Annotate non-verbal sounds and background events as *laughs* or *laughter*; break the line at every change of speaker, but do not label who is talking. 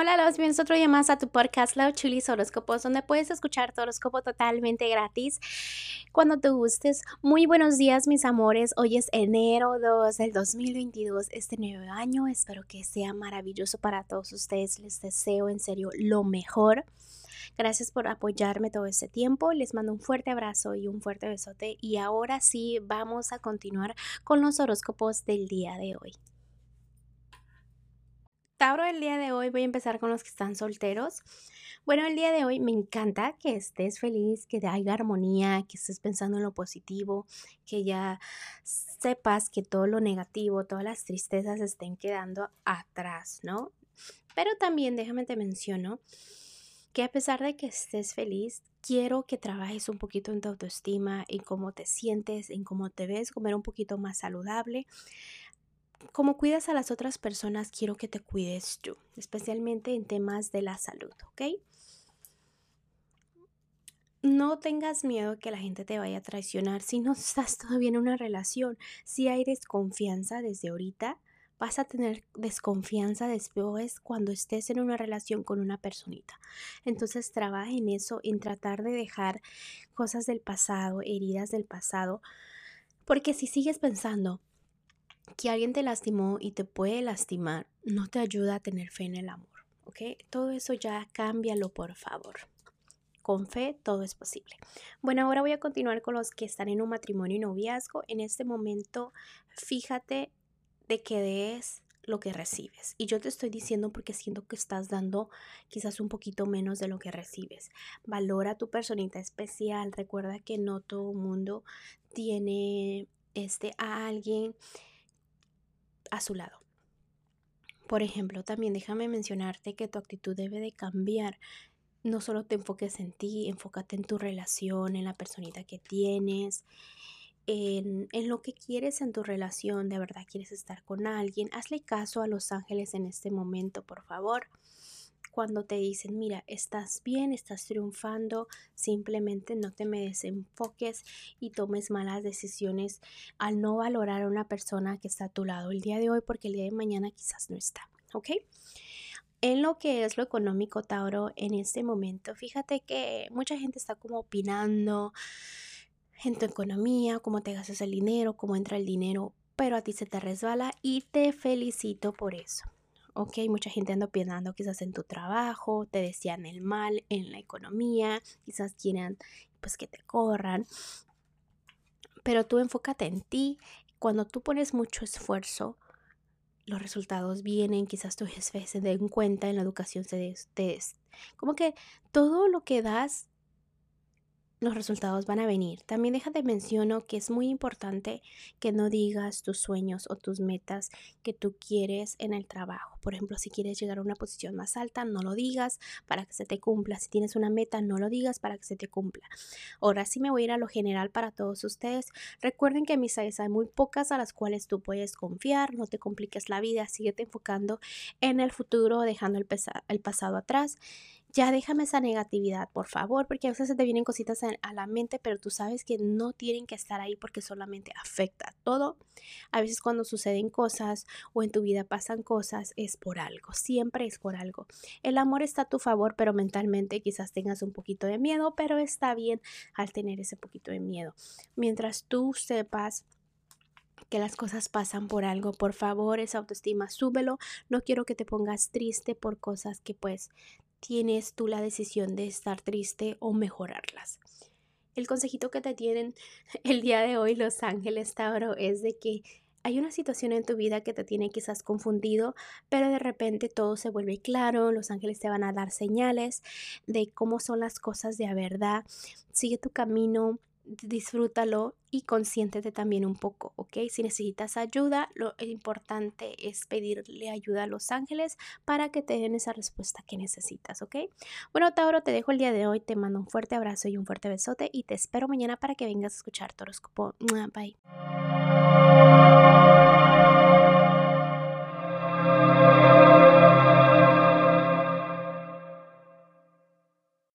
Hola, los bienvenidos otro día más a tu podcast Love Chulis Horóscopos, donde puedes escuchar tu horóscopo totalmente gratis cuando te gustes. Muy buenos días, mis amores. Hoy es enero 2 del 2022, este nuevo año. Espero que sea maravilloso para todos ustedes. Les deseo en serio lo mejor. Gracias por apoyarme todo este tiempo. Les mando un fuerte abrazo y un fuerte besote. Y ahora sí, vamos a continuar con los horóscopos del día de hoy. Tauro, el día de hoy voy a empezar con los que están solteros. Bueno, el día de hoy me encanta que estés feliz, que haya armonía, que estés pensando en lo positivo, que ya sepas que todo lo negativo, todas las tristezas estén quedando atrás, ¿no? Pero también déjame te menciono que a pesar de que estés feliz, quiero que trabajes un poquito en tu autoestima, en cómo te sientes, en cómo te ves, comer un poquito más saludable como cuidas a las otras personas, quiero que te cuides tú, especialmente en temas de la salud, ¿ok? No tengas miedo que la gente te vaya a traicionar si no *laughs* estás todavía en una relación. Si hay desconfianza desde ahorita, vas a tener desconfianza después cuando estés en una relación con una personita. Entonces trabaja en eso, en tratar de dejar cosas del pasado, heridas del pasado, porque si sigues pensando, que alguien te lastimó y te puede lastimar no te ayuda a tener fe en el amor, ¿ok? Todo eso ya cámbialo, por favor. Con fe todo es posible. Bueno, ahora voy a continuar con los que están en un matrimonio y noviazgo. En este momento, fíjate de que des lo que recibes. Y yo te estoy diciendo porque siento que estás dando quizás un poquito menos de lo que recibes. Valora tu personita especial. Recuerda que no todo mundo tiene este a alguien a su lado. Por ejemplo, también déjame mencionarte que tu actitud debe de cambiar. No solo te enfoques en ti, enfócate en tu relación, en la personita que tienes, en, en, lo que quieres en tu relación, de verdad quieres estar con alguien. Hazle caso a los ángeles en este momento, por favor cuando te dicen, mira, estás bien, estás triunfando, simplemente no te me desenfoques y tomes malas decisiones al no valorar a una persona que está a tu lado el día de hoy porque el día de mañana quizás no está, ¿ok? En lo que es lo económico, Tauro, en este momento, fíjate que mucha gente está como opinando en tu economía, cómo te gastas el dinero, cómo entra el dinero, pero a ti se te resbala y te felicito por eso. ¿Ok? Mucha gente anda opinando quizás en tu trabajo, te decían el mal en la economía, quizás quieran pues que te corran, pero tú enfócate en ti. Cuando tú pones mucho esfuerzo, los resultados vienen, quizás tu *laughs* jefe se den cuenta en la educación, se des, como que todo lo que das los resultados van a venir. También déjate menciono que es muy importante que no digas tus sueños o tus metas que tú quieres en el trabajo. Por ejemplo, si quieres llegar a una posición más alta, no lo digas para que se te cumpla. Si tienes una meta, no lo digas para que se te cumpla. Ahora sí me voy a ir a lo general para todos ustedes. Recuerden que mis áreas hay muy pocas a las cuales tú puedes confiar. No te compliques la vida. Síguete enfocando en el futuro, dejando el, el pasado atrás ya déjame esa negatividad, por favor, porque a veces se te vienen cositas a la mente, pero tú sabes que no tienen que estar ahí porque solamente afecta todo. A veces cuando suceden cosas o en tu vida pasan cosas es por algo, siempre es por algo. El amor está a tu favor, pero mentalmente quizás tengas un poquito de miedo, pero está bien al tener ese poquito de miedo. Mientras tú sepas que las cosas pasan por algo. Por favor, esa autoestima, súbelo. No quiero que te pongas triste por cosas que pues tienes tú la decisión de estar triste o mejorarlas. El consejito que te tienen *laughs* el día de hoy Los Ángeles Tauro es de que hay una situación en tu vida que te tiene quizás confundido, pero de repente todo se vuelve claro, los ángeles te van a dar señales de cómo son las cosas de verdad. Sigue tu camino, disfrútalo y consiéntete también un poco, Si necesitas ayuda, lo importante es pedirle ayuda a los ángeles para que te den esa respuesta que necesitas, ¿ok? Bueno, Tauro, te dejo el día de hoy, te mando un fuerte abrazo y un fuerte besote y te espero mañana para que vengas a escuchar tu horóscopo. Bye.